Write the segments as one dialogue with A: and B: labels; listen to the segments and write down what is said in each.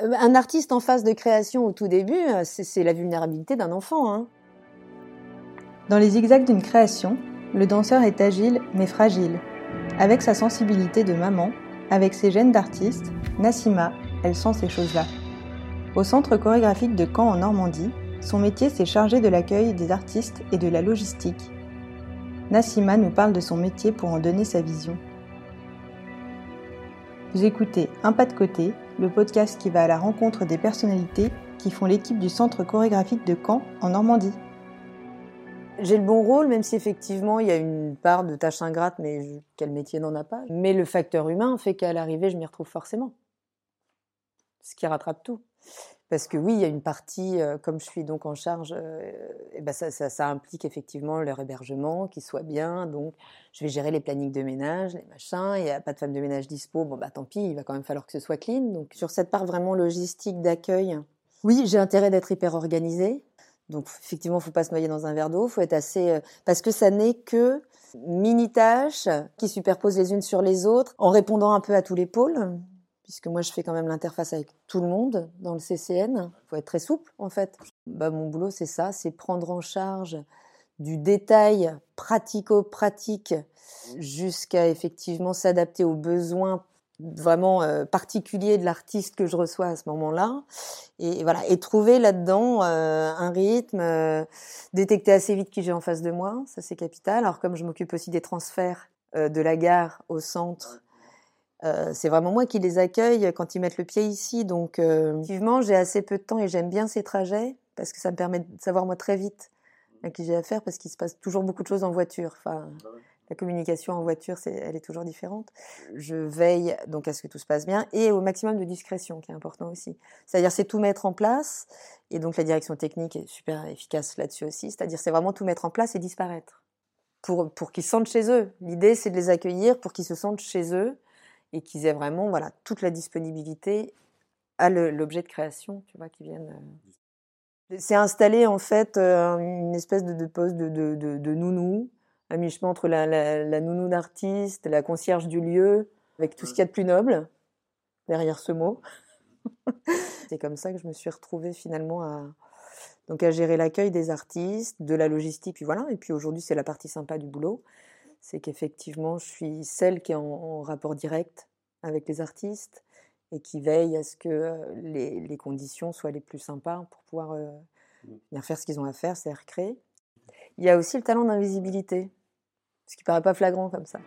A: Euh, un artiste en phase de création au tout début, euh, c'est la vulnérabilité d'un enfant. Hein.
B: Dans les zigzags d'une création, le danseur est agile mais fragile. Avec sa sensibilité de maman, avec ses gènes d'artiste, Nassima, elle sent ces choses-là. Au centre chorégraphique de Caen en Normandie, son métier c'est chargé de l'accueil des artistes et de la logistique. Nassima nous parle de son métier pour en donner sa vision. Vous écoutez Un pas de côté, le podcast qui va à la rencontre des personnalités qui font l'équipe du centre chorégraphique de Caen en Normandie.
A: J'ai le bon rôle, même si effectivement il y a une part de tâche ingrate, mais quel métier n'en a pas. Mais le facteur humain fait qu'à l'arrivée, je m'y retrouve forcément. Ce qui rattrape tout. Parce que oui, il y a une partie, euh, comme je suis donc en charge, euh, et ben ça, implique effectivement leur hébergement, qui soit bien. Donc, je vais gérer les plannings de ménage, les machins. Il n'y a pas de femme de ménage dispo. Bon, bah tant pis, il va quand même falloir que ce soit clean. Donc, sur cette part vraiment logistique d'accueil, oui, j'ai intérêt d'être hyper organisée. Donc, effectivement, faut pas se noyer dans un verre d'eau. Faut être assez, euh, parce que ça n'est que mini tâches qui superposent les unes sur les autres, en répondant un peu à tous les pôles puisque moi je fais quand même l'interface avec tout le monde dans le CCN. Il faut être très souple en fait. Bah, mon boulot c'est ça, c'est prendre en charge du détail pratico-pratique jusqu'à effectivement s'adapter aux besoins vraiment euh, particuliers de l'artiste que je reçois à ce moment-là et, voilà et trouver là-dedans euh, un rythme euh, détecter assez vite qui j'ai en face de moi ça c'est capital alors comme je m'occupe aussi des transferts de la gare au centre euh, c'est vraiment moi qui les accueille quand ils mettent le pied ici. Donc, euh, effectivement, j'ai assez peu de temps et j'aime bien ces trajets parce que ça me permet de savoir moi très vite à qui j'ai affaire parce qu'il se passe toujours beaucoup de choses en voiture. Enfin, ah la communication en voiture, c'est, elle est toujours différente. Je veille donc à ce que tout se passe bien et au maximum de discrétion, qui est important aussi. C'est-à-dire, c'est tout mettre en place et donc la direction technique est super efficace là-dessus aussi. C'est-à-dire, c'est vraiment tout mettre en place et disparaître pour pour qu'ils se sentent chez eux. L'idée, c'est de les accueillir pour qu'ils se sentent chez eux et qu'ils aient vraiment voilà, toute la disponibilité à l'objet de création, tu vois, qui viennent. Euh. C'est installé en fait euh, une espèce de, de poste de, de, de, nounou, à mi-chemin entre la, la, la nounou d'artiste, la concierge du lieu, avec tout ce qu'il y a de plus noble derrière ce mot. C'est comme ça que je me suis retrouvée finalement à, donc à gérer l'accueil des artistes, de la logistique, puis voilà. Et puis aujourd'hui, c'est la partie sympa du boulot c'est qu'effectivement, je suis celle qui est en, rapport direct avec les artistes et qui veille à ce que les, conditions soient les plus sympas pour pouvoir euh, mmh. bien faire ce qu'ils ont à faire, c'est recréer. Il y a aussi le talent d'invisibilité, ce qui paraît pas flagrant comme ça.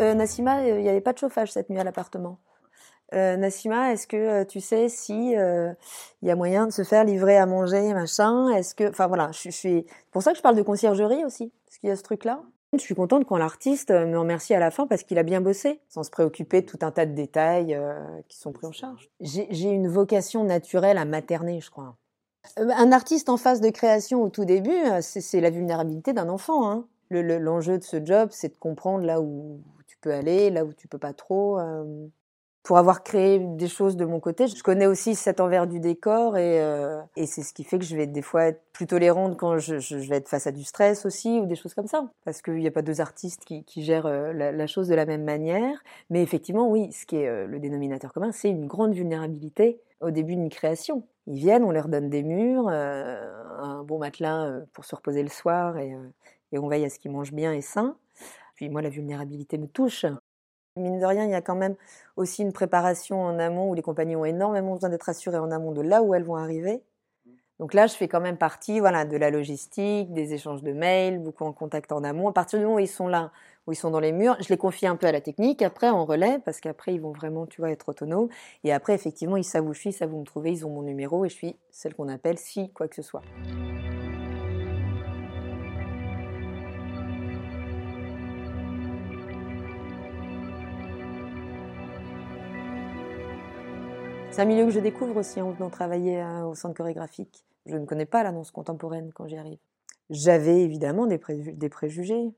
A: Euh, Nassima, il n'y avait pas de chauffage cette nuit à l'appartement. Euh, Nassima, est-ce que euh, tu sais si euh, il y a moyen de se faire livrer à manger, machin? Est-ce que, enfin voilà, je, suis. pour ça que je parle de conciergerie aussi, parce qu'il y a ce truc-là. Je suis contente quand l'artiste me remercie à la fin parce qu'il a bien bossé, sans se préoccuper de tout un tas de détails qui sont pris en charge. J'ai une vocation naturelle à materner, je crois. Un artiste en phase de création au tout début, c'est la vulnérabilité d'un enfant. Hein. L'enjeu de ce job, c'est de comprendre là où tu peux aller, là où tu peux pas trop pour avoir créé des choses de mon côté. Je connais aussi cet envers du décor et, euh, et c'est ce qui fait que je vais des fois être plus tolérante quand je, vais être face à du stress aussi ou des choses comme ça. Parce qu'il n'y a pas deux artistes qui, gèrent euh, la, chose de la même manière. Mais effectivement, oui, ce qui est euh, le dénominateur commun, c'est une grande vulnérabilité au début d'une création. Ils viennent, on leur donne des murs, un bon matelas pour se reposer le soir et, et on veille à ce qu'ils mangent bien et sain. Puis moi, la vulnérabilité me touche. Mine de rien, il y a quand même aussi une préparation en amont où les compagnies ont énormément besoin d'être assurées en amont de là où elles vont arriver. Donc là, je fais quand même partie voilà, de la logistique, des échanges de mails, beaucoup en contact en amont. À partir du moment où ils sont là, où ils sont dans les murs, je les confie un peu à la technique, après en relais, parce qu'après, ils vont vraiment, tu vois, être autonomes. Et après, effectivement, ils savent où je suis, ils savent où me trouver, ils ont mon numéro et je suis celle qu'on appelle si quoi que ce soit. C'est un milieu que je découvre aussi en venant travailler euh, au centre chorégraphique. Je ne connais pas la danse contemporaine quand j'y arrive. J'avais évidemment des, préjugés.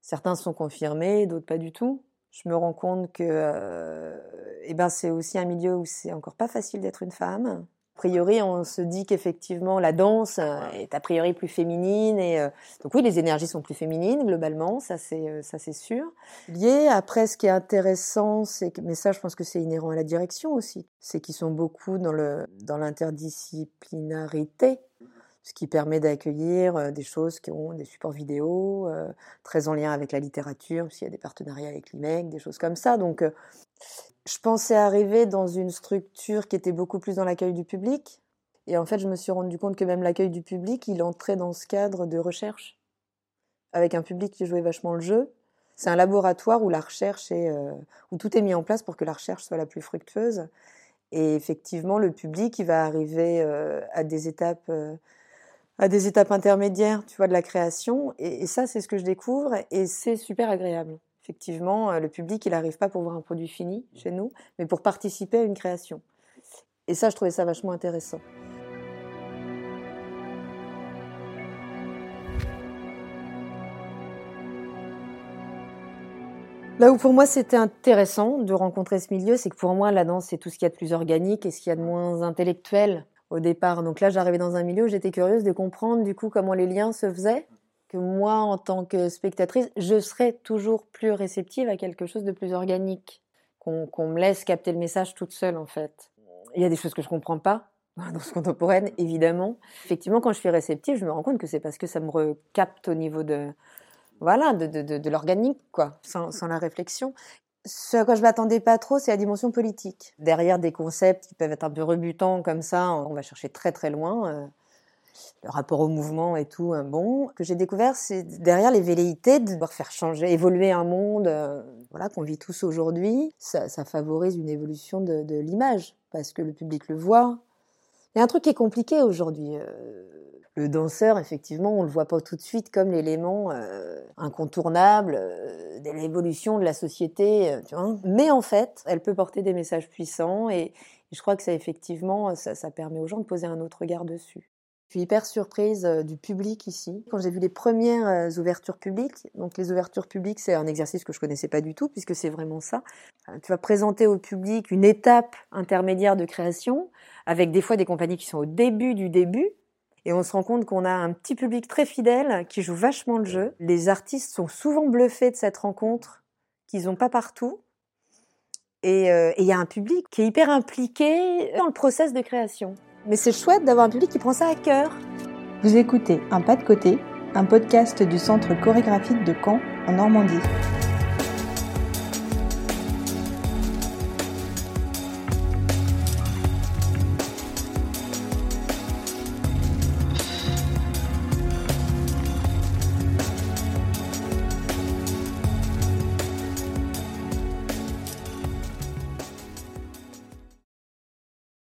A: Certains sont confirmés, d'autres pas du tout. Je me rends compte que euh, eh ben, c'est aussi un milieu où c'est encore pas facile d'être une femme. A priori, on se dit qu'effectivement la danse euh, est a priori plus féminine et euh, donc oui, les énergies sont plus féminines globalement, ça c'est euh, ça c'est sûr. Lié après, ce qui est intéressant, c'est que mais ça, je pense que c'est inhérent à la direction aussi, c'est qu'ils sont beaucoup dans le dans l'interdisciplinarité ce qui permet d'accueillir des choses qui ont des supports vidéo, très en lien avec la littérature, s'il y a des partenariats avec l'IMEC, des choses comme ça. Donc, je pensais arriver dans une structure qui était beaucoup plus dans l'accueil du public. Et en fait, je me suis rendu compte que même l'accueil du public, il entrait dans ce cadre de recherche, avec un public qui jouait vachement le jeu. C'est un laboratoire où la recherche est, où tout est mis en place pour que la recherche soit la plus fructueuse. Et effectivement, le public, il va arriver à des étapes à des étapes intermédiaires, tu vois, de la création. Et, ça, c'est ce que je découvre et c'est super agréable. Effectivement, euh, le public, il n'arrive pas pour voir un produit fini chez nous, mais pour participer à une création. Et ça, je trouvais ça vachement intéressant. Là où pour moi c'était intéressant de rencontrer ce milieu, c'est que pour moi la danse c'est tout ce qu'il y a de plus organique et ce qu'il y a de moins intellectuel au départ. Donc là, j'arrivais dans un milieu où j'étais curieuse de comprendre du coup comment les liens se faisaient. Moi, en tant que spectatrice, je serais toujours plus réceptive à quelque chose de plus organique, qu'on me laisse capter le message toute seule en fait. Il y a des choses que je comprends pas dans ce contemporaine, évidemment. Effectivement, quand je suis réceptive, je me rends compte que c'est parce que ça me recapte au niveau de voilà, de, de, de, l'organique, quoi, sans, sans, la réflexion. Ce à quoi je m'attendais pas trop, c'est la dimension politique. Derrière des concepts qui peuvent être un peu rebutants comme ça, on va chercher très très loin. Le rapport au mouvement et tout, hein, bon, que j'ai découvert, c'est derrière les velléités de devoir faire changer, évoluer un monde, euh, voilà, qu'on vit tous aujourd'hui. Ça, favorise une évolution de, l'image parce que le public le voit. Il y a un truc qui est compliqué aujourd'hui. Euh, le danseur, effectivement, on le voit pas tout de suite comme l'élément incontournable de l'évolution de la société. Mais en fait, elle peut porter des messages puissants et, je crois que ça, effectivement, ça, permet aux gens de poser un autre regard dessus. Suis hyper surprise du public ici. Quand j'ai vu les premières ouvertures publiques, donc les ouvertures publiques, c'est un exercice que je connaissais pas du tout, puisque c'est vraiment ça. Tu vas présenter au public une étape intermédiaire de création, avec des fois des compagnies qui sont au début du début, et on se rend compte qu'on a un petit public très fidèle qui joue vachement le jeu. Les artistes sont souvent bluffés de cette rencontre qu'ils n'ont pas partout. Euh, et il y a un public qui est hyper impliqué dans le process de création. Mais c'est chouette d'avoir un public qui prend ça à cœur.
B: Vous écoutez Un pas de côté, un podcast du Centre chorégraphique de Caen en Normandie.